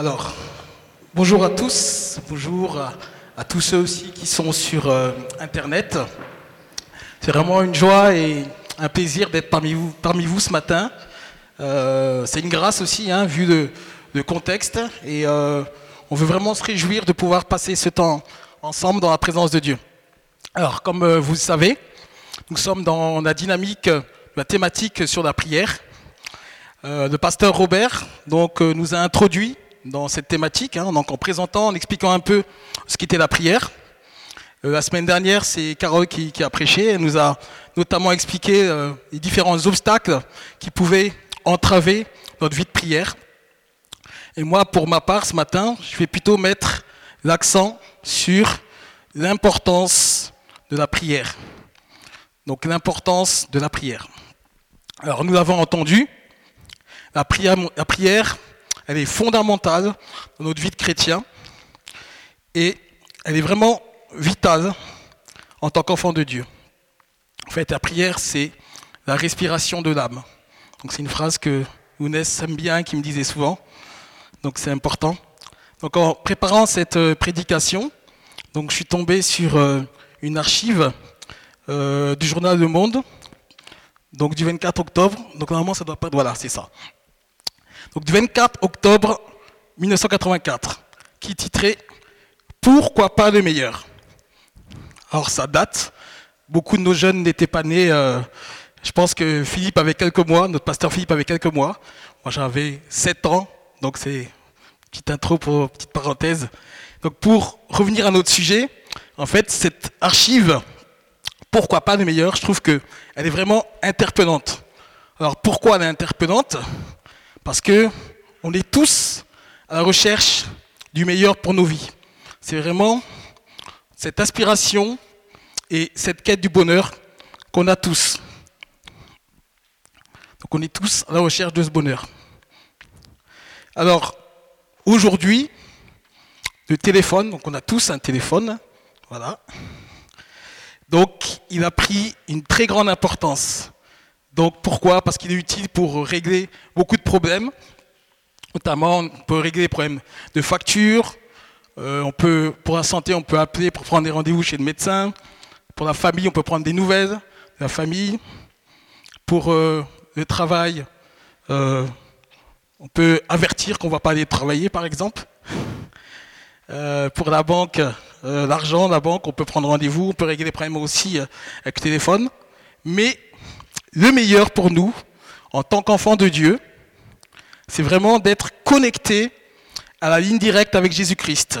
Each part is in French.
Alors, bonjour à tous, bonjour à, tous ceux aussi qui sont sur euh, Internet. C'est vraiment une joie et un plaisir d'être parmi vous, ce matin. Euh, c'est une grâce aussi, hein, vu le, contexte, et euh, on veut vraiment se réjouir de pouvoir passer ce temps ensemble dans la présence de Dieu. Alors, comme vous le savez, nous sommes dans la dynamique, la thématique sur la prière. le pasteur Robert donc, nous a introduit dans cette thématique, hein, donc en présentant, en expliquant un peu ce qu'était la prière. Euh, la semaine dernière, c'est Carole qui, a prêché. Elle nous a notamment expliqué euh, les différents obstacles qui pouvaient entraver notre vie de prière. Et moi, pour ma part, ce matin, je vais plutôt mettre l'accent sur l'importance de la prière. Donc l'importance de la prière. Alors nous l'avons entendu, la prière, la prière elle est fondamentale dans notre vie de chrétien et elle est vraiment vitale en tant qu'enfant de Dieu. En fait, la prière, c'est la respiration de l'âme. Donc c'est une phrase que Ounès aime bien, qui me disait souvent. Donc c'est important. Donc en préparant cette euh, prédication, donc je suis tombé sur euh, une archive euh, du journal Le Monde, donc du 24 octobre. Donc normalement ça doit pas. Voilà, c'est ça donc du 24 octobre 1984, qui titrait Pourquoi pas le meilleur? Alors ça date, beaucoup de nos jeunes n'étaient pas nés, euh, je pense que Philippe avait quelques mois, notre pasteur Philippe avait quelques mois, moi j'avais 7 ans, donc c'est petite intro pour petite parenthèse. Donc pour revenir à notre sujet, en fait cette archive, pourquoi pas le meilleur, je trouve qu'elle est vraiment interpellante. Alors pourquoi elle est interpellante? Parce que on est tous à la recherche du meilleur pour nos vies. C'est vraiment cette aspiration et cette quête du bonheur qu'on a tous. Donc on est tous à la recherche de ce bonheur. Alors, aujourd'hui, le téléphone, donc on a tous un téléphone, voilà. Donc il a pris une très grande importance. Donc pourquoi? Parce qu'il est utile pour régler beaucoup de problèmes. Notamment, on peut régler des problèmes de facture. Euh, on peut, pour la santé, on peut appeler pour prendre des rendez-vous chez le médecin. Pour la famille, on peut prendre des nouvelles de la famille. Pour euh, le travail, euh, on peut avertir qu'on ne va pas aller travailler, par exemple. pour la banque, l'argent, la banque, on peut prendre rendez-vous, on peut régler des problèmes aussi avec le téléphone. Mais le meilleur pour nous, en tant qu'enfants de Dieu, c'est vraiment d'être connecté à la ligne directe avec Jésus-Christ.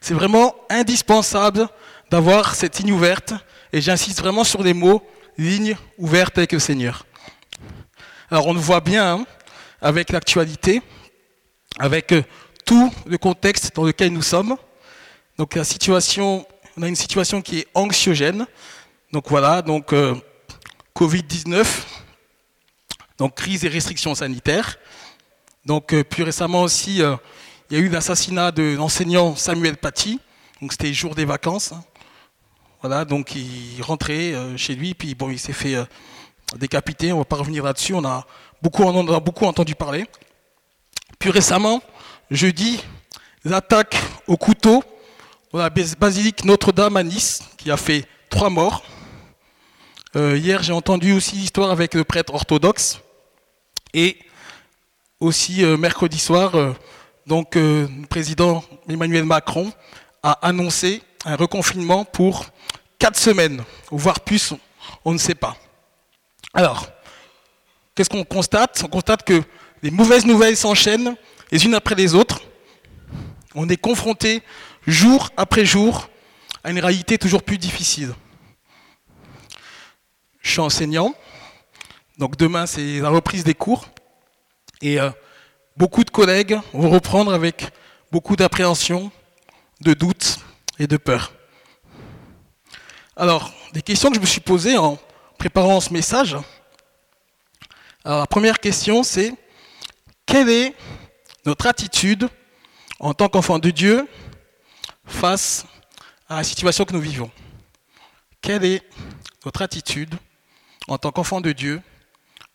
C'est vraiment indispensable d'avoir cette ligne ouverte, et j'insiste vraiment sur les mots ligne ouverte avec le Seigneur. Alors on le voit bien hein, avec l'actualité, avec euh, tout le contexte dans lequel nous sommes. Donc la situation, on a une situation qui est anxiogène, donc voilà, donc euh, Covid-19, donc crise et restrictions sanitaires. Donc euh, plus récemment aussi, euh, il y a eu l'assassinat de l'enseignant Samuel Paty. Donc c'était jour des vacances. Hein. Voilà, donc il rentrait chez lui, puis bon, il s'est fait décapiter. On ne va pas revenir là-dessus. On a beaucoup, on a beaucoup entendu parler. Plus récemment, jeudi, l'attaque au couteau dans la basilique Notre-Dame à Nice, qui a fait trois morts. Euh, hier, j'ai entendu aussi l'histoire avec le prêtre orthodoxe. Et aussi, euh, mercredi soir, euh, donc, le président Emmanuel Macron a annoncé un reconfinement pour quatre semaines, voire plus, on ne sait pas. Alors, qu'est-ce qu'on constate? On constate que les mauvaises nouvelles s'enchaînent les unes après les autres. On est confronté jour après jour à une réalité toujours plus difficile. Je suis enseignant, donc demain c'est la reprise des cours. Et euh, beaucoup de collègues vont reprendre avec beaucoup d'appréhension, de doute et de peur. Alors, des questions que je me suis posées en préparant ce message. Alors, la première question, c'est quelle est notre attitude en tant qu'enfant de Dieu face à la situation que nous vivons? Quelle est notre attitude en tant qu'enfant de Dieu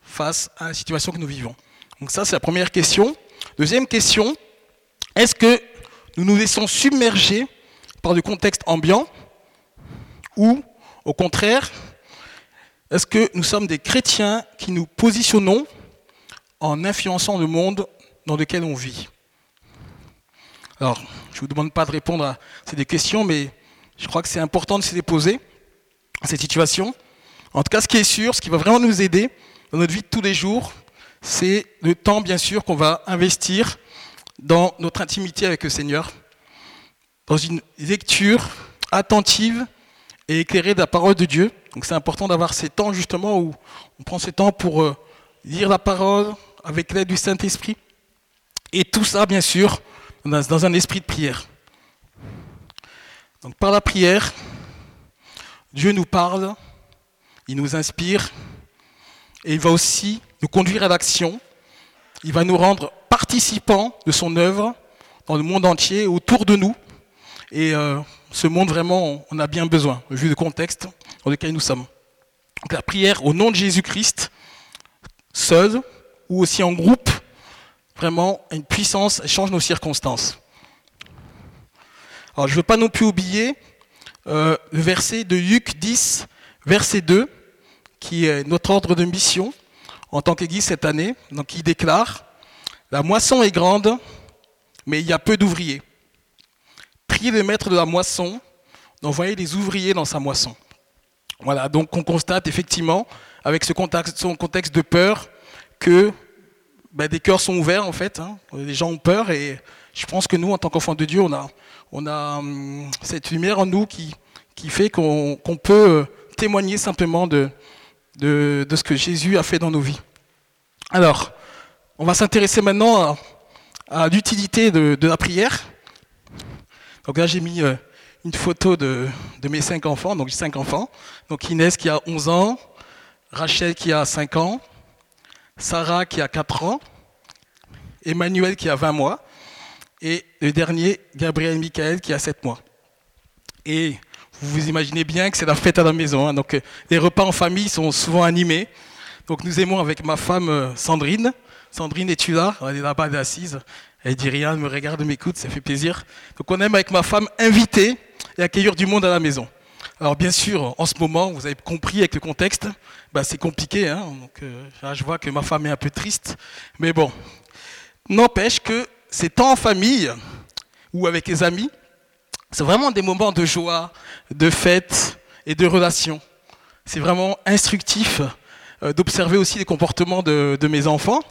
face à la situation que nous vivons. Donc ça, c'est la première question. Deuxième question, est-ce que nous nous laissons submerger par le contexte ambiant ou, au contraire, est-ce que nous sommes des chrétiens qui nous positionnons en influençant le monde dans lequel on vit? Alors, je ne vous demande pas de répondre à ces questions, mais je crois que c'est important de se les poser, cette situation. En tout cas, ce qui est sûr, ce qui va vraiment nous aider dans notre vie de tous les jours, c'est le temps, bien sûr, qu'on va investir dans notre intimité avec le Seigneur, dans une lecture attentive et éclairée de la parole de Dieu. Donc c'est important d'avoir ces temps justement où on prend ce temps pour euh, lire la parole avec l'aide du Saint-Esprit. Et tout ça, bien sûr, dans un esprit de prière. Donc par la prière, Dieu nous parle, il nous inspire, et il va aussi nous conduire à l'action. Il va nous rendre participants de son œuvre dans le monde entier, autour de nous. Et euh, ce monde, vraiment, on a bien besoin, vu le contexte dans lequel nous sommes. Donc la prière au nom de Jésus-Christ, seul ou aussi en groupe, vraiment, a une puissance, elle change nos circonstances. Alors je ne veux pas non plus oublier euh, le verset de Luc 10, verset 2, qui est notre ordre de mission en tant qu'Église cette année, donc qui déclare La moisson est grande, mais il y a peu d'ouvriers. Priez le maître de la moisson d'envoyer des ouvriers dans sa moisson. Voilà, donc on constate effectivement, avec ce contexte, contexte de peur, que ben, des cœurs sont ouverts en fait. Hein. Les gens ont peur et je pense que nous, en tant qu'enfants de Dieu, on a, on a hum, cette lumière en nous qui, qui fait qu'on peut euh, témoigner simplement de, de, ce que Jésus a fait dans nos vies. Alors, on va s'intéresser maintenant à, l'utilité de, la prière. Donc là, j'ai mis euh, une photo de, mes cinq enfants, donc j'ai cinq enfants. Donc Inès qui a 11 ans, Rachel qui a 5 ans, Sarah qui a 4 ans, Emmanuel qui a 20 mois, et le dernier, Gabriel Michael, qui a 7 mois. Et vous vous imaginez bien que c'est la fête à la maison. Hein. donc euh, les repas en famille sont souvent animés. Donc nous aimons avec ma femme euh, Sandrine. Sandrine, es-tu là? Elle est là-bas, assise. Elle dit rien, elle me regarde, m'écoute, ça fait plaisir. Donc on aime avec ma femme inviter et accueillir du monde à la maison. Alors bien sûr, en ce moment, vous avez compris avec le contexte, bah, c'est compliqué. Hein. donc, euh, je vois que ma femme est un peu triste. Mais bon, n'empêche que ces temps en famille ou avec les amis, c'est vraiment des moments de joie, de fête et de relation. C'est vraiment instructif euh, d'observer aussi les comportements de, mes enfants.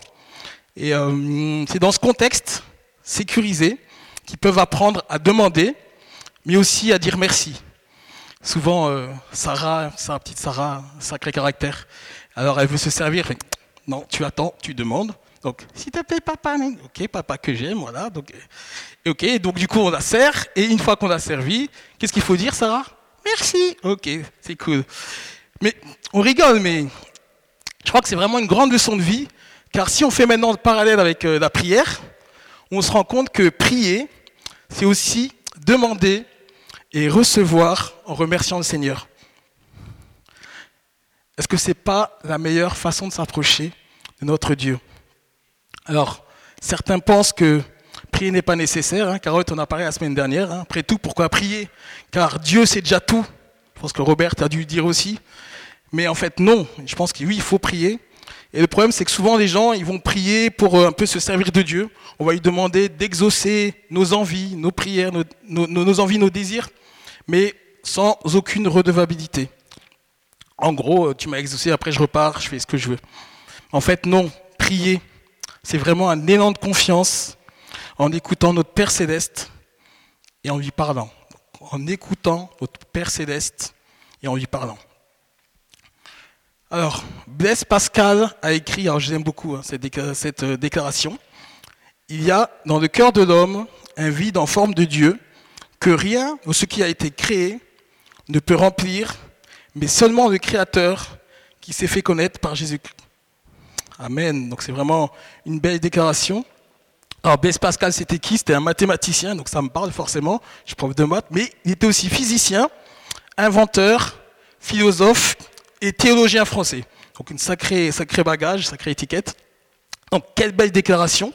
Et euh, c'est dans ce contexte sécurisé qu'ils peuvent apprendre à demander, mais aussi à dire merci. Souvent, euh, Sarah, sa petite Sarah, sacré caractère, alors elle veut se servir, non, tu attends, tu demandes, donc, s'il te plaît, papa, ok, papa que j'aime, voilà. Donc, ok, donc du coup, on la sert, et une fois qu'on a servi, qu'est-ce qu'il faut dire, Sarah? Merci. Ok, c'est cool. Mais on rigole, mais je crois que c'est vraiment une grande leçon de vie, car si on fait maintenant le parallèle avec euh, la prière, on se rend compte que prier, c'est aussi demander et recevoir en remerciant le Seigneur. Est-ce que ce n'est pas la meilleure façon de s'approcher de notre Dieu? Alors, certains pensent que prier n'est pas nécessaire. Hein. Carotte, on a parlé la semaine dernière. Hein. Après tout, pourquoi prier? Car Dieu sait déjà tout. Je pense que Robert a dû dire aussi. Mais en fait, non. Je pense que oui, il faut prier. Et le problème, c'est que souvent, les gens, ils vont prier pour euh, un peu se servir de Dieu. On va lui demander d'exaucer nos envies, nos prières, nos, nos, envies, nos désirs, mais sans aucune redevabilité. En gros, euh, tu m'as exaucé, après je repars, je fais ce que je veux. En fait, non. Prier, c'est vraiment un élan de confiance en écoutant notre Père céleste et en lui parlant. En écoutant notre Père céleste et en lui parlant. Alors, Blaise Pascal a écrit, alors j'aime beaucoup hein, cette, euh, déclaration, il y a dans le cœur de l'homme un vide en forme de Dieu que rien de ce qui a été créé ne peut remplir, mais seulement le Créateur qui s'est fait connaître par Jésus-Christ. Amen. Donc c'est vraiment une belle déclaration. Alors Blaise Pascal, c'était qui? C'était un mathématicien, donc ça me parle forcément. Je suis prof de maths, mais il était aussi physicien, inventeur, philosophe et théologien français. Donc une sacrée, sacrée bagage, sacrée étiquette. Donc, quelle belle déclaration.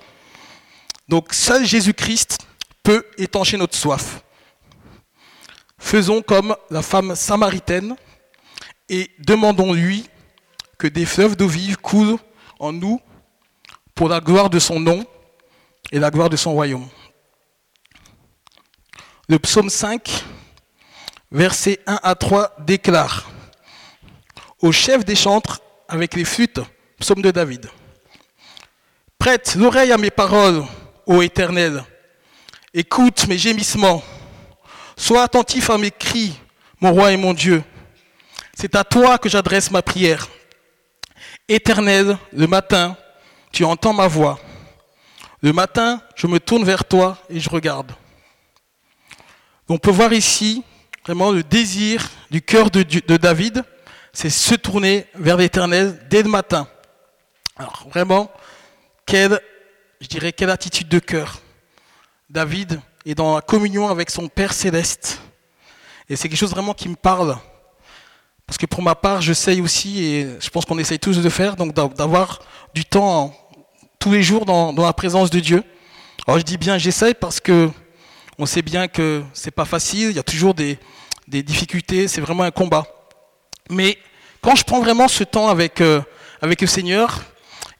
Donc, seul Jésus-Christ peut étancher notre soif. Faisons comme la femme samaritaine et demandons-lui que des fleuves d'eau vive coulent nous pour la gloire de son nom et la gloire de son royaume. Le psaume 5, versets 1 à 3 déclare Au chef des chantres avec les flûtes, psaume de David. Prête l'oreille à mes paroles, ô Éternel. Écoute mes gémissements. Sois attentif à mes cris, mon roi et mon Dieu. C'est à toi que j'adresse ma prière. Éternel, le matin, tu entends ma voix. Le matin, je me tourne vers toi et je regarde. On peut voir ici vraiment le désir du cœur de, David, c'est se tourner vers l'Éternel dès le matin. Alors vraiment, quelle, je dirais, quelle attitude de cœur. David est dans la communion avec son Père céleste. Et c'est quelque chose vraiment qui me parle. Parce que pour ma part, j'essaye aussi, et je pense qu'on essaye tous de faire, donc d'avoir du temps tous les jours dans, la présence de Dieu. Alors je dis bien j'essaye parce que on sait bien que c'est pas facile, il y a toujours des, difficultés, c'est vraiment un combat. Mais quand je prends vraiment ce temps avec, euh, avec le Seigneur,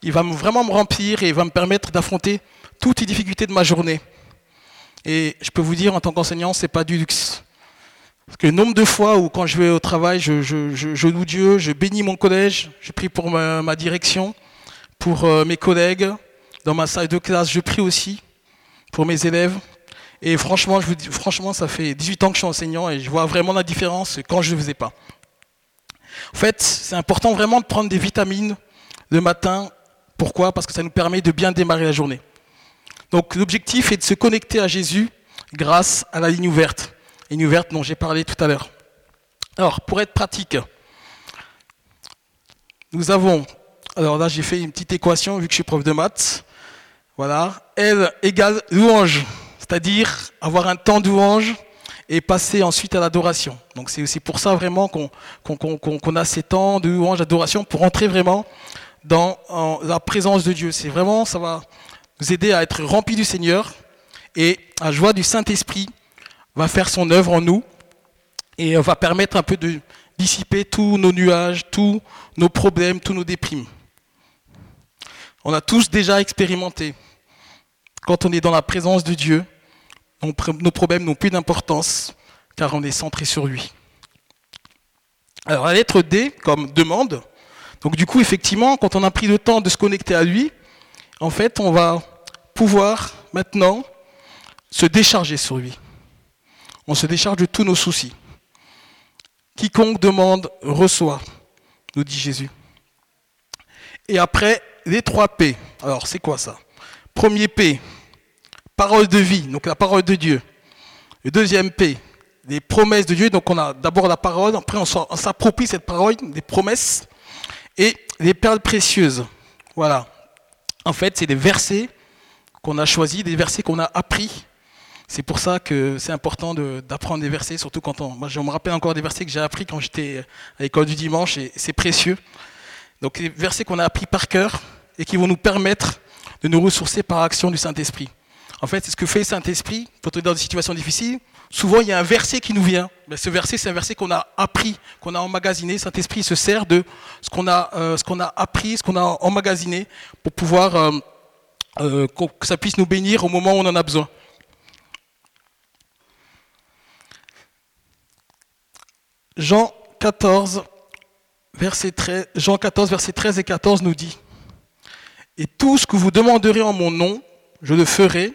il va vraiment me remplir et il va me permettre d'affronter toutes les difficultés de ma journée. Et je peux vous dire, en tant qu'enseignant, c'est pas du luxe. Parce que nombre de fois où, quand je vais au travail, je, loue Dieu, je bénis mon collège, je prie pour ma, direction, pour euh, mes collègues, dans ma salle de classe, je prie aussi pour mes élèves. Et franchement, je vous dis, franchement, ça fait 18 ans que je suis enseignant et je vois vraiment la différence quand je ne le faisais pas. En fait, c'est important vraiment de prendre des vitamines le matin. Pourquoi? Parce que ça nous permet de bien démarrer la journée. Donc l'objectif est de se connecter à Jésus grâce à la ligne ouverte. Ligne ouverte dont j'ai parlé tout à l'heure. Alors, pour être pratique, nous avons, alors là j'ai fait une petite équation vu que je suis prof de maths. Voilà, L égale louange, c'est-à-dire avoir un temps de louange et passer ensuite à l'adoration. Donc c'est aussi pour ça vraiment qu'on a ces temps de louange, d'adoration, pour entrer vraiment dans la présence de Dieu. C'est vraiment, ça va nous aider à être remplis du Seigneur et la joie du Saint-Esprit va faire son œuvre en nous et va permettre un peu de dissiper tous nos nuages, tous nos problèmes, tous nos déprimes. On a tous déjà expérimenté. Quand on est dans la présence de Dieu, nos problèmes n'ont plus d'importance car on est centré sur lui. Alors la lettre D comme demande. Donc du coup, effectivement, quand on a pris le temps de se connecter à lui, en fait, on va pouvoir maintenant se décharger sur lui. On se décharge de tous nos soucis. Quiconque demande reçoit, nous dit Jésus. Et après, les trois P. Alors, c'est quoi ça? Premier P, parole de vie, donc la parole de Dieu. Le deuxième P, les promesses de Dieu. Donc, on a d'abord la parole, après, on s'approprie cette parole, des promesses. Et les perles précieuses. Voilà. En fait, c'est des versets qu'on a choisis, des versets qu'on a appris. C'est pour ça que c'est important d'apprendre des versets, surtout quand on. Moi, je me rappelle encore des versets que j'ai appris quand j'étais à l'école du dimanche, et c'est précieux. Donc, des versets qu'on a appris par cœur et qui vont nous permettre de nous ressourcer par action du Saint-Esprit. En fait, c'est ce que fait le Saint-Esprit quand on est dans des situations difficiles. Souvent, il y a un verset qui nous vient. Mais ce verset, c'est un verset qu'on a appris, qu'on a emmagasiné. Saint-Esprit se sert de ce qu'on a, euh, a appris, ce qu'on a emmagasiné pour pouvoir euh, euh, que ça puisse nous bénir au moment où on en a besoin. Jean 14, verset 13, Jean 14, verset 13 et 14 nous dit Et tout ce que vous demanderez en mon nom, je le ferai,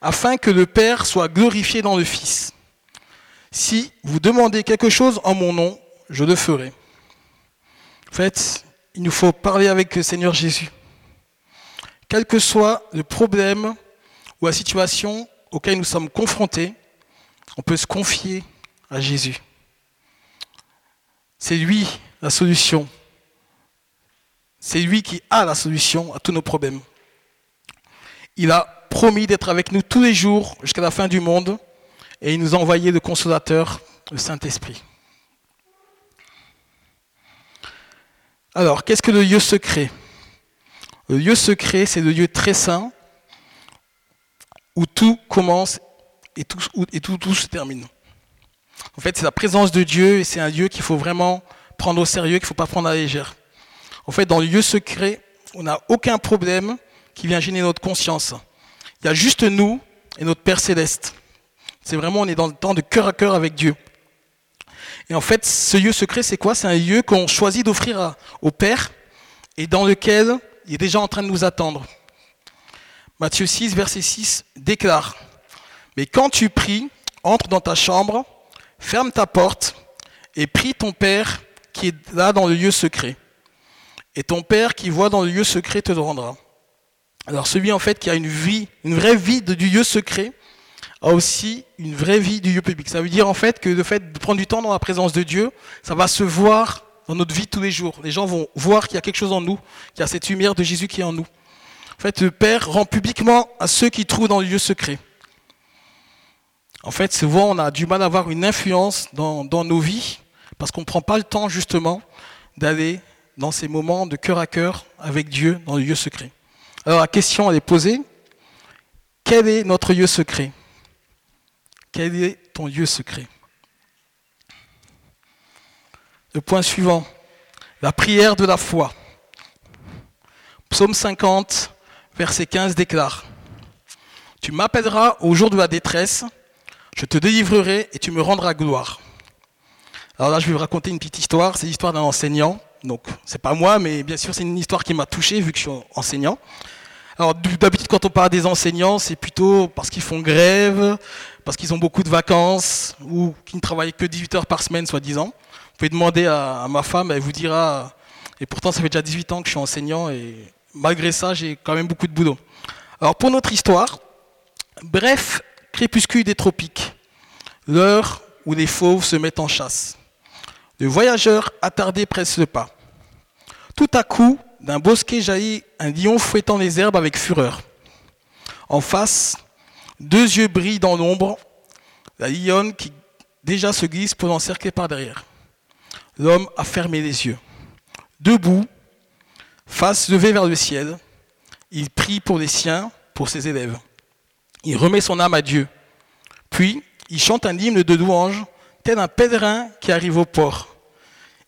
afin que le Père soit glorifié dans le Fils. Si vous demandez quelque chose en mon nom, je le ferai. En fait, il nous faut parler avec le Seigneur Jésus. Quel que soit le problème ou la situation auquel nous sommes confrontés, on peut se confier à Jésus. C'est lui la solution. C'est lui qui a la solution à tous nos problèmes. Il a promis d'être avec nous tous les jours jusqu'à la fin du monde et il nous a envoyé le consolateur, le Saint-Esprit. Alors, qu'est-ce que le lieu secret? Le lieu secret, c'est le lieu très saint où tout commence et tout, se termine. En fait, c'est la présence de Dieu et c'est un lieu qu'il faut vraiment prendre au sérieux, qu'il ne faut pas prendre à la légère. En fait, dans le lieu secret, on n'a aucun problème qui vient gêner notre conscience. Il y a juste nous et notre Père céleste. C'est vraiment, on est dans le temps de cœur à cœur avec Dieu. Et en fait, ce lieu secret, c'est quoi? C'est un lieu qu'on choisit d'offrir au Père et dans lequel il est déjà en train de nous attendre. Matthieu 6, verset 6 déclare, Mais quand tu pries, entre dans ta chambre, ferme ta porte et prie ton Père qui est là dans le lieu secret. Et ton Père qui voit dans le lieu secret te le rendra. Alors celui en fait qui a une vie, une vraie vie du lieu secret, a aussi une vraie vie du lieu public. Ça veut dire en fait que le fait de prendre du temps dans la présence de Dieu, ça va se voir dans notre vie tous les jours. Les gens vont voir qu'il y a quelque chose en nous, qu'il y a cette lumière de Jésus qui est en nous. En fait, le Père rend publiquement à ceux qui trouvent dans le lieu secret. En fait, souvent, on a du mal à avoir une influence dans, nos vies parce qu'on ne prend pas le temps, justement, d'aller dans ces moments de cœur à cœur avec Dieu dans le lieu secret. Alors, la question, elle est posée. Quel est notre lieu secret? Quel est ton lieu secret? Le point suivant, la prière de la foi. Psaume 50, verset 15 déclare, Tu m'appelleras au jour de la détresse, je te délivrerai et tu me rendras gloire. Alors là, je vais vous raconter une petite histoire, c'est l'histoire d'un enseignant. Donc, c'est pas moi, mais bien sûr, c'est une histoire qui m'a touché vu que je suis enseignant. Alors, d'habitude, quand on parle des enseignants, c'est plutôt parce qu'ils font grève, parce qu'ils ont beaucoup de vacances, ou qu'ils ne travaillent que 18 heures par semaine, soi-disant. Vous pouvez demander à, à ma femme, elle vous dira, et pourtant, ça fait déjà 18 ans que je suis enseignant, et malgré ça, j'ai quand même beaucoup de boulot. Alors pour notre histoire, bref, des tropiques, l'heure où les fauves se mettent en chasse. Le voyageur attardé presse le pas. Tout à coup, d'un bosquet jaillit un lion fouettant les herbes avec fureur. En face, deux yeux brillent dans l'ombre, la lionne qui déjà se glisse pour l'encercler par derrière. L'homme a fermé les yeux. Debout, Face levée vers le ciel, il prie pour les siens, pour ses élèves. Il remet son âme à Dieu. Puis, il chante un hymne de louange, tel un pèlerin qui arrive au port.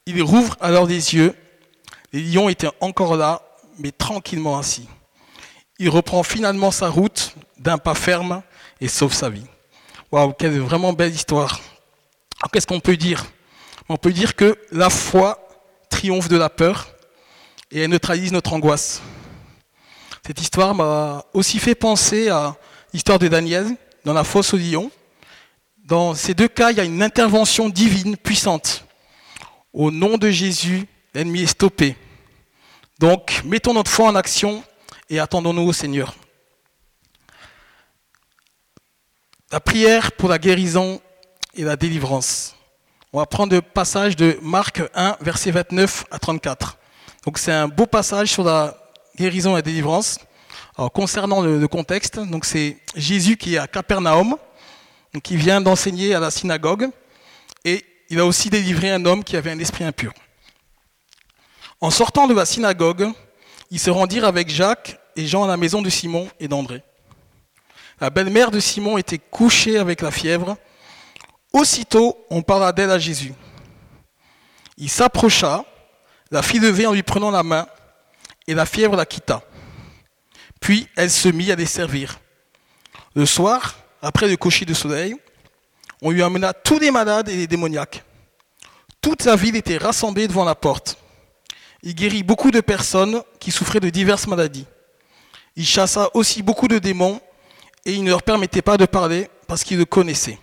Il rouvre alors les yeux. Les lions étaient encore là, mais tranquillement assis. Il reprend finalement sa route d'un pas ferme et sauve sa vie. Waouh, quelle vraiment belle histoire. Qu'est-ce qu'on peut dire? On peut dire que la foi triomphe de la peur et elle neutralise notre angoisse. Cette histoire m'a aussi fait penser à l'histoire de Daniel dans la fosse au lion. Dans ces deux cas, il y a une intervention divine puissante. Au nom de Jésus, l'ennemi est stoppé. Donc, mettons notre foi en action et attendons-nous au Seigneur. La prière pour la guérison et la délivrance. On va prendre le passage de Marc 1, verset 29 à 34. Donc c'est un beau passage sur la guérison et la délivrance. Concernant le, contexte, c'est Jésus qui est à Capernaum, qui vient d'enseigner à la synagogue, et il a aussi délivré un homme qui avait un esprit impur. En sortant de la synagogue, ils se rendirent avec Jacques et Jean à la maison de Simon et d'André. La belle-mère de Simon était couchée avec la fièvre. Aussitôt, on parla d'elle à Jésus. Il s'approcha, la fille levait en lui prenant la main, et la fièvre la quitta. Puis elle se mit à les servir. Le soir, après le coucher de soleil, on lui amena tous les malades et les démoniaques. Toute la ville était rassemblée devant la porte. Il guérit beaucoup de personnes qui souffraient de diverses maladies. Il chassa aussi beaucoup de démons et il ne leur permettait pas de parler parce qu'ils le connaissaient.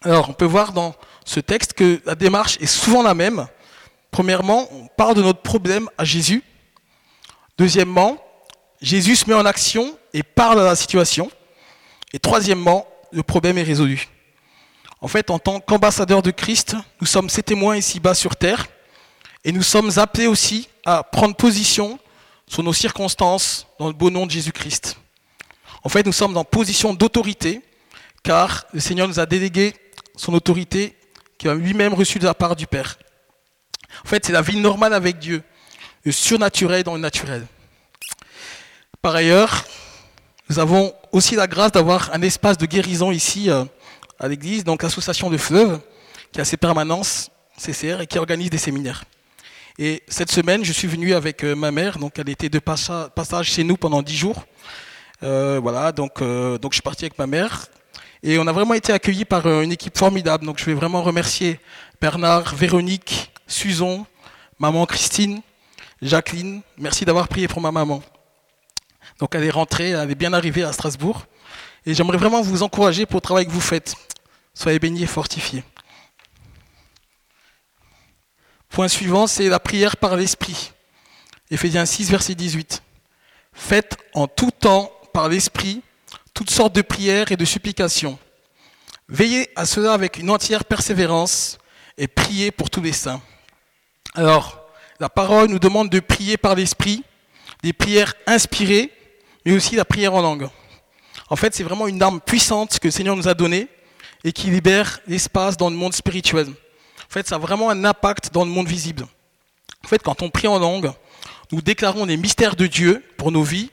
Alors, on peut voir dans ce texte que la démarche est souvent la même, Premièrement, on parle de notre problème à Jésus. Deuxièmement, Jésus se met en action et parle à la situation. Et troisièmement, le problème est résolu. En fait, en tant qu'ambassadeur de Christ, nous sommes ses témoins ici-bas sur terre. Et nous sommes appelés aussi à prendre position sur nos circonstances dans le beau nom de Jésus-Christ. En fait, nous sommes en position d'autorité, car le Seigneur nous a délégué son autorité qu'il a lui-même reçue de la part du Père. En fait, c'est la vie normale avec Dieu, le surnaturel dans le naturel. Par ailleurs, nous avons aussi la grâce d'avoir un espace de guérison ici euh, à l'église, donc l'association de Fleuve, qui a ses permanences CCR et qui organise des séminaires. Et cette semaine, je suis venu avec euh, ma mère, donc elle était de passage chez nous pendant dix jours. Euh, voilà, donc, je suis parti avec ma mère. Et on a vraiment été accueillis par une équipe formidable. Donc je vais vraiment remercier Bernard, Véronique, Suzon, maman Christine, Jacqueline. Merci d'avoir prié pour ma maman. Donc elle est rentrée, elle est bien arrivée à Strasbourg. Et j'aimerais vraiment vous encourager pour le travail que vous faites. Soyez bénis et fortifiés. Point suivant, c'est la prière par l'Esprit. Éphésiens 6, verset 18. Faites en tout temps par l'Esprit toutes sortes de prières et de supplications. Veillez à cela avec une entière persévérance et priez pour tous les saints. Alors, la parole nous demande de prier par l'Esprit, des prières inspirées mais aussi la prière en langue. En fait, c'est vraiment une arme puissante que le Seigneur nous a donnée et qui libère l'espace dans le monde spirituel. En fait, ça a vraiment un impact dans le monde visible. En fait, quand on prie en langue, nous déclarons les mystères de Dieu pour nos vies,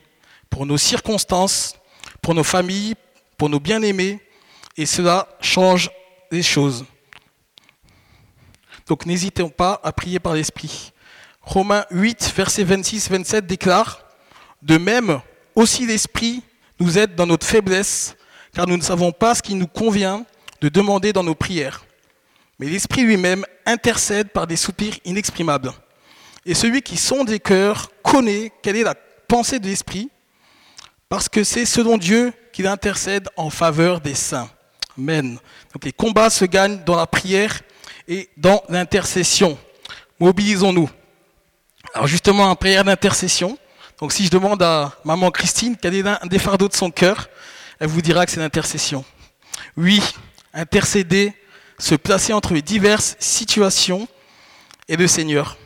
pour nos circonstances, pour nos familles, pour nos bien-aimés, et cela change les choses. Donc n'hésitons pas à prier par l'Esprit. Romains 8, verset 26-27 déclare, De même, aussi l'Esprit nous aide dans notre faiblesse, car nous ne savons pas ce qui nous convient de demander dans nos prières. Mais l'Esprit lui-même intercède par des soupirs inexprimables. Et celui qui sonde les cœurs connaît quelle est la pensée de l'Esprit, parce que c'est selon Dieu qu'il intercède en faveur des saints. Amen. Donc les combats se gagnent dans la prière et dans l'intercession. Mobilisons-nous. Alors justement, en prière d'intercession, donc si je demande à maman Christine quel est un des fardeaux de son cœur, elle vous dira que c'est l'intercession. Oui, intercéder, se placer entre les diverses situations et le Seigneur.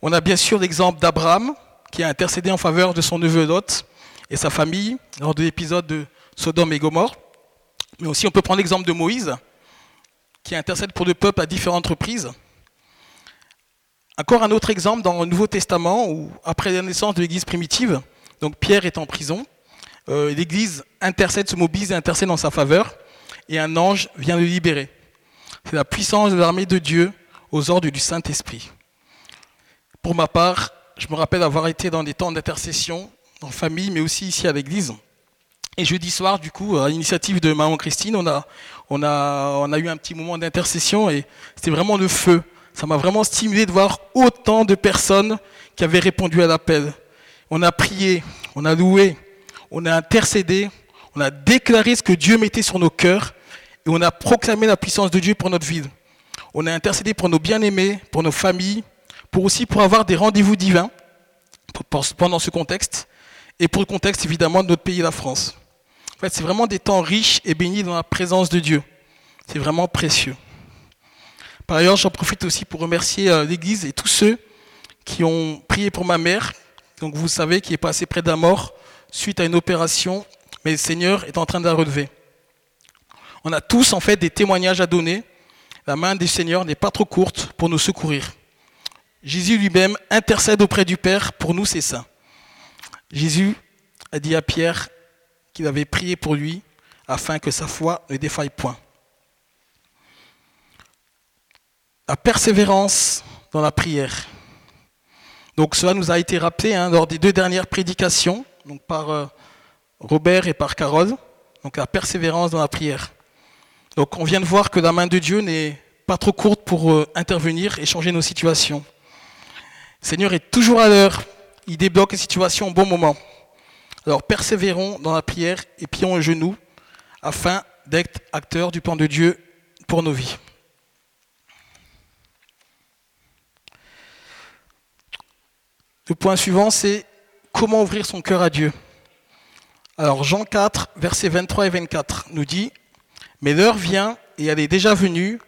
On a bien sûr l'exemple d'Abraham qui a intercédé en faveur de son neveu Lot et sa famille lors de l'épisode de Sodome et Gomorre. Mais aussi on peut prendre l'exemple de Moïse qui intercède pour le peuple à différentes reprises. Encore un autre exemple dans le Nouveau Testament, où après la naissance de l'Église primitive, donc Pierre est en prison, euh, l'Église intercède, se mobilise et intercède en sa faveur, et un ange vient le libérer. C'est la puissance de l'armée de Dieu aux ordres du Saint-Esprit. Pour ma part, je me rappelle avoir été dans des temps d'intercession en famille, mais aussi ici à l'Église. Et jeudi soir, du coup, à l'initiative de Maman Christine, on a, on a, on a eu un petit moment d'intercession et c'était vraiment le feu ça m'a vraiment stimulé de voir autant de personnes qui avaient répondu à l'appel. On a prié, on a loué, on a intercédé, on a déclaré ce que Dieu mettait sur nos cœurs et on a proclamé la puissance de Dieu pour notre vie. On a intercédé pour nos bien-aimés, pour nos familles, pour aussi pour avoir des rendez-vous divins pendant ce contexte et pour le contexte évidemment de notre pays, la France. En fait, c'est vraiment des temps riches et bénis dans la présence de Dieu. C'est vraiment précieux. Par ailleurs, j'en profite aussi pour remercier euh, l'Église et tous ceux qui ont prié pour ma mère, donc vous savez, qui est passée près de mort suite à une opération, mais le Seigneur est en train de la relever. On a tous en fait des témoignages à donner. La main du Seigneur n'est pas trop courte pour nous secourir. Jésus lui-même intercède auprès du Père pour nous, c'est ça. Jésus a dit à Pierre qu'il avait prié pour lui afin que sa foi ne défaille point. La persévérance dans la prière. Donc cela nous a été rappelé hein, lors des deux dernières prédications, donc par euh, Robert et par Carole, donc la persévérance dans la prière. Donc on vient de voir que la main de Dieu n'est pas trop courte pour euh, intervenir et changer nos situations. Le Seigneur est toujours à l'heure, il débloque les situations au bon moment. Alors persévérons dans la prière et pions le genou afin d'être acteurs du plan de Dieu pour nos vies. Le point suivant, c'est comment ouvrir son cœur à Dieu. Alors Jean 4, versets 23 et 24 nous dit, Mais l'heure vient, et elle est déjà venue,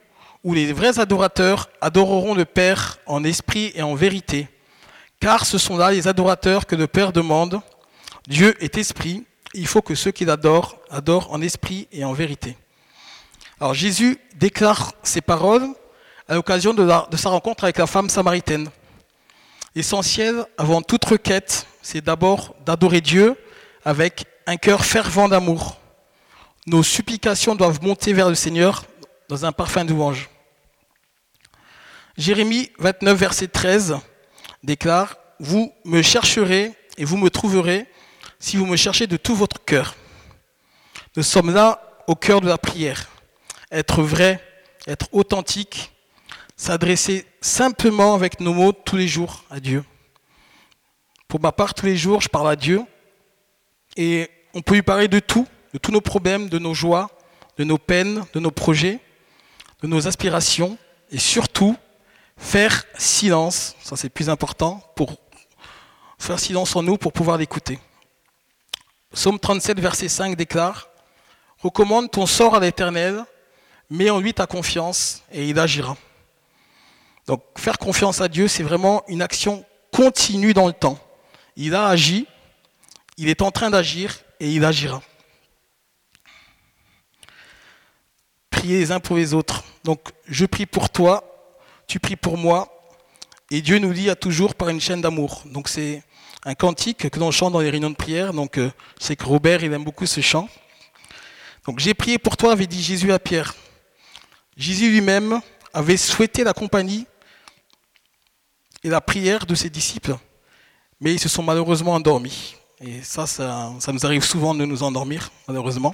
où les vrais adorateurs adoreront le Père en esprit et en vérité, car ce sont là les adorateurs que le Père demande. Dieu est esprit, il faut que ceux qui l'adorent adorent en esprit et en vérité. Alors Jésus déclare ces paroles à l'occasion de, de sa rencontre avec la femme samaritaine. L'essentiel, avant toute requête, c'est d'abord d'adorer Dieu avec un cœur fervent d'amour. Nos supplications doivent monter vers le Seigneur dans un parfum de. Jérémie 29, verset 13 déclare, Vous me chercherez et vous me trouverez si vous me cherchez de tout votre cœur. Nous sommes là au cœur de la prière. Être vrai, être authentique, s'adresser simplement avec nos mots tous les jours à Dieu. Pour ma part, tous les jours, je parle à Dieu et on peut lui parler de tout, de tous nos problèmes, de nos joies, de nos peines, de nos projets, de nos aspirations et surtout faire silence, ça c'est plus important, pour faire silence en nous pour pouvoir l'écouter. Psaume 37, verset 5 déclare Recommande ton sort à l'Éternel, mets en lui ta confiance et il agira. Donc faire confiance à Dieu, c'est vraiment une action continue dans le temps. Il a agi, il est en train d'agir et il agira. Priez les uns pour les autres. Donc je prie pour toi, tu pries pour moi, et Dieu nous lie à toujours par une chaîne d'amour. Donc c'est un cantique que l'on chante dans les réunions de prière. Donc euh, c'est que Robert, il aime beaucoup ce chant. Donc j'ai prié pour toi, avait dit Jésus à Pierre. Jésus lui-même avait souhaité la compagnie et la prière de ses disciples, mais ils se sont malheureusement endormis. Et ça, ça, nous arrive souvent de nous endormir, malheureusement.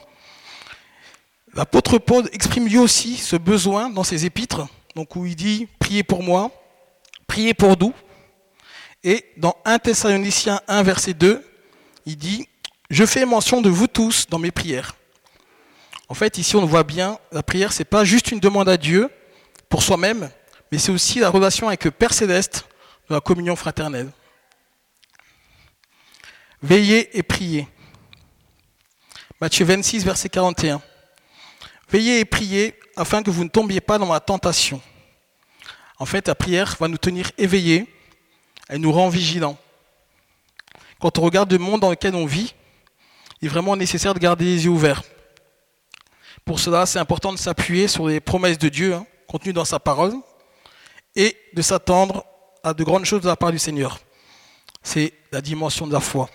L'apôtre Paul exprime lui aussi ce besoin dans ses épîtres, donc où il dit Priez pour moi, priez pour nous. Et dans 1 Thessaloniciens 1, verset 2, il dit Je fais mention de vous tous dans mes prières. En fait, ici, on voit bien, la prière, ce n'est pas juste une demande à Dieu pour soi-même, mais c'est aussi la relation avec le Père céleste la communion fraternelle. Veillez et priez. Matthieu 26, verset 41. Veillez et priez afin que vous ne tombiez pas dans la tentation. En fait, la prière va nous tenir éveillés, elle nous rend vigilants. Quand on regarde le monde dans lequel on vit, il est vraiment nécessaire de garder les yeux ouverts. Pour cela, c'est important de s'appuyer sur les promesses de Dieu hein, contenues dans sa parole et de s'attendre à de grandes choses de la part du Seigneur. C'est la dimension de la foi.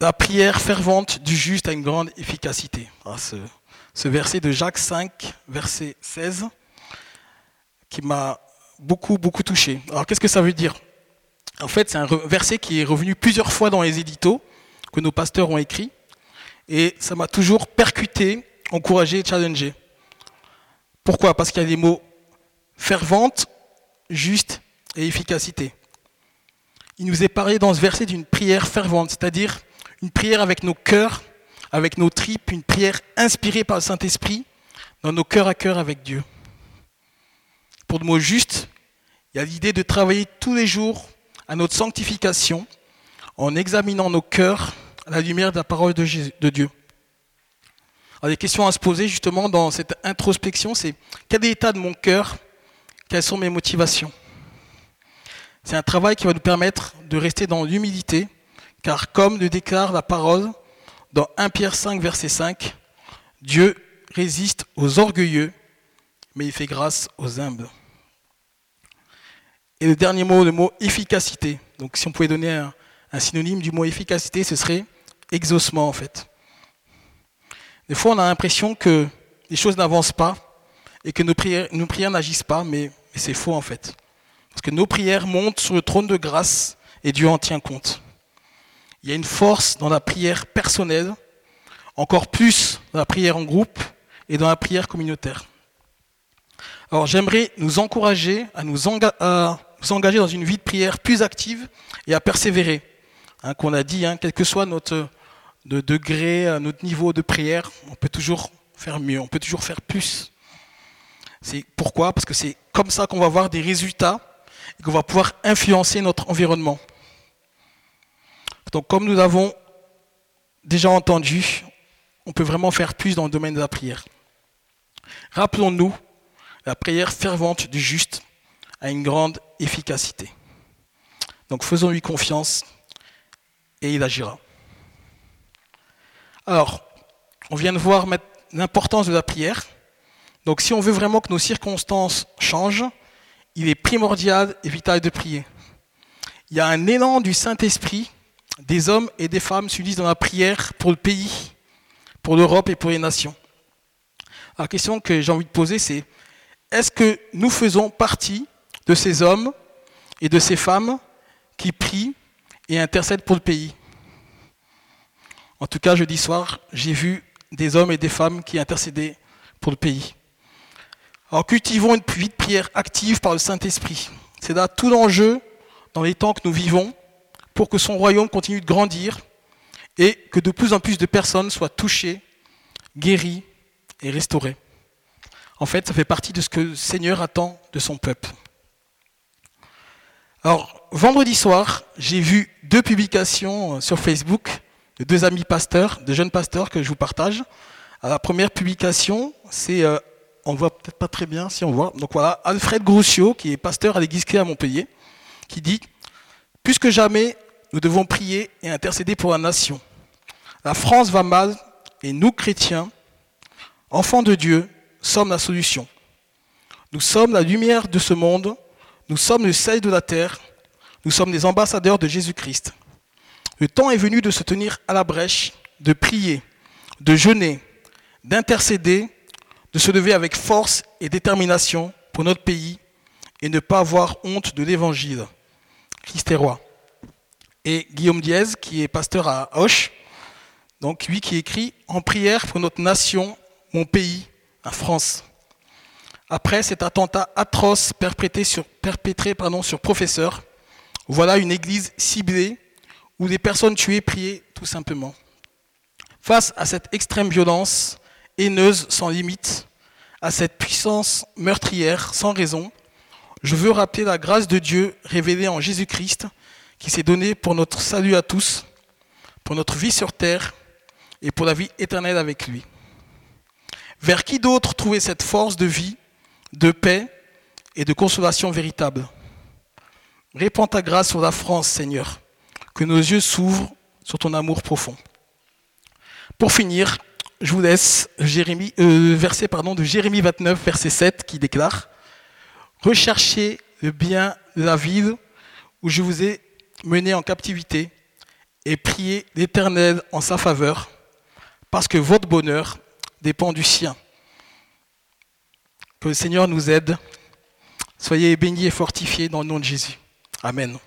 La prière fervente du juste a une grande efficacité. Ah, ce, verset de Jacques 5, verset 16, qui m'a beaucoup, beaucoup touché. Alors qu'est-ce que ça veut dire? En fait, c'est un verset qui est revenu plusieurs fois dans les éditos que nos pasteurs ont écrits, et ça m'a toujours percuté, encouragé et challengé. Pourquoi? Parce qu'il y a des mots fervente, juste et efficacité. Il nous est parlé dans ce verset d'une prière fervente, c'est-à-dire une prière avec nos cœurs, avec nos tripes, une prière inspirée par le Saint-Esprit, dans nos cœurs à cœur avec Dieu. Pour le mot juste, il y a l'idée de travailler tous les jours à notre sanctification en examinant nos cœurs à la lumière de la parole de Dieu. Alors, les questions à se poser justement dans cette introspection, c'est quel est l'état de mon cœur? Quelles sont mes motivations? C'est un travail qui va nous permettre de rester dans l'humilité, car comme le déclare la parole dans 1 Pierre 5, verset 5, Dieu résiste aux orgueilleux, mais il fait grâce aux humbles. Et le dernier mot, le mot efficacité. Donc si on pouvait donner un, un synonyme du mot efficacité, ce serait exaucement en fait. Des fois, on a l'impression que les choses n'avancent pas et que nos prières, n'agissent pas, mais, c'est faux en fait. Parce que nos prières montent sur le trône de grâce et Dieu en tient compte. Il y a une force dans la prière personnelle, encore plus dans la prière en groupe et dans la prière communautaire. Alors j'aimerais nous encourager à nous, engager dans une vie de prière plus active et à persévérer. Hein, qu'on a dit, hein, quel que soit notre de degré, notre niveau de prière, on peut toujours faire mieux, on peut toujours faire plus. C'est pourquoi? Parce que c'est comme ça qu'on va avoir des résultats et qu'on va pouvoir influencer notre environnement. Donc comme nous avons déjà entendu, on peut vraiment faire plus dans le domaine de la prière. Rappelons-nous, la prière fervente du juste a une grande efficacité. Donc faisons-lui confiance et il agira. Alors, on vient de voir l'importance de la prière. Donc si on veut vraiment que nos circonstances changent, il est primordial et vital de prier. Il y a un élan du Saint-Esprit, des hommes et des femmes s'unissent dans la prière pour le pays, pour l'Europe et pour les nations. La question que j'ai envie de poser, c'est est-ce que nous faisons partie de ces hommes et de ces femmes qui prient et intercèdent pour le pays? En tout cas, jeudi soir, j'ai vu des hommes et des femmes qui intercédaient pour le pays. Alors cultivons une vie de prière active par le Saint-Esprit. C'est là tout l'enjeu dans les temps que nous vivons pour que son royaume continue de grandir et que de plus en plus de personnes soient touchées, guéries et restaurées. En fait, ça fait partie de ce que le Seigneur attend de son peuple. Alors, vendredi soir, j'ai vu deux publications sur Facebook de deux amis pasteurs, de jeunes pasteurs que je vous partage. la première publication, c'est euh, on voit peut-être pas très bien si on voit. Donc voilà, Alfred Groussio, qui est pasteur à l'église clé à Montpellier, qui dit Plus que jamais, nous devons prier et intercéder pour la nation. La France va mal et nous, chrétiens, enfants de Dieu, sommes la solution. Nous sommes la lumière de ce monde, nous sommes le sel de la terre, nous sommes les ambassadeurs de Jésus-Christ. Le temps est venu de se tenir à la brèche, de prier, de jeûner, d'intercéder de se lever avec force et détermination pour notre pays et ne pas avoir honte de l'évangile. Christ est roi. Et Guillaume Diez, qui est pasteur à Hoche, donc lui qui écrit En prière pour notre nation, mon pays, la France. Après cet attentat atroce perpétré sur, sur professeur, voilà une église ciblée où des personnes tuées priaient tout simplement. Face à cette extrême violence, haineuse sans limite, à cette puissance meurtrière sans raison, je veux rappeler la grâce de Dieu révélée en Jésus-Christ, qui s'est donnée pour notre salut à tous, pour notre vie sur terre et pour la vie éternelle avec lui. Vers qui d'autre trouver cette force de vie, de paix et de consolation véritable? Répands ta grâce sur la France, Seigneur, que nos yeux s'ouvrent sur ton amour profond. Pour finir, je vous laisse Jérémie, euh, verset pardon, de Jérémie 29, verset 7, qui déclare Recherchez le bien de la ville où je vous ai mené en captivité et priez l'Éternel en sa faveur, parce que votre bonheur dépend du sien. Que le Seigneur nous aide. Soyez bénis et fortifiés dans le nom de Jésus. Amen.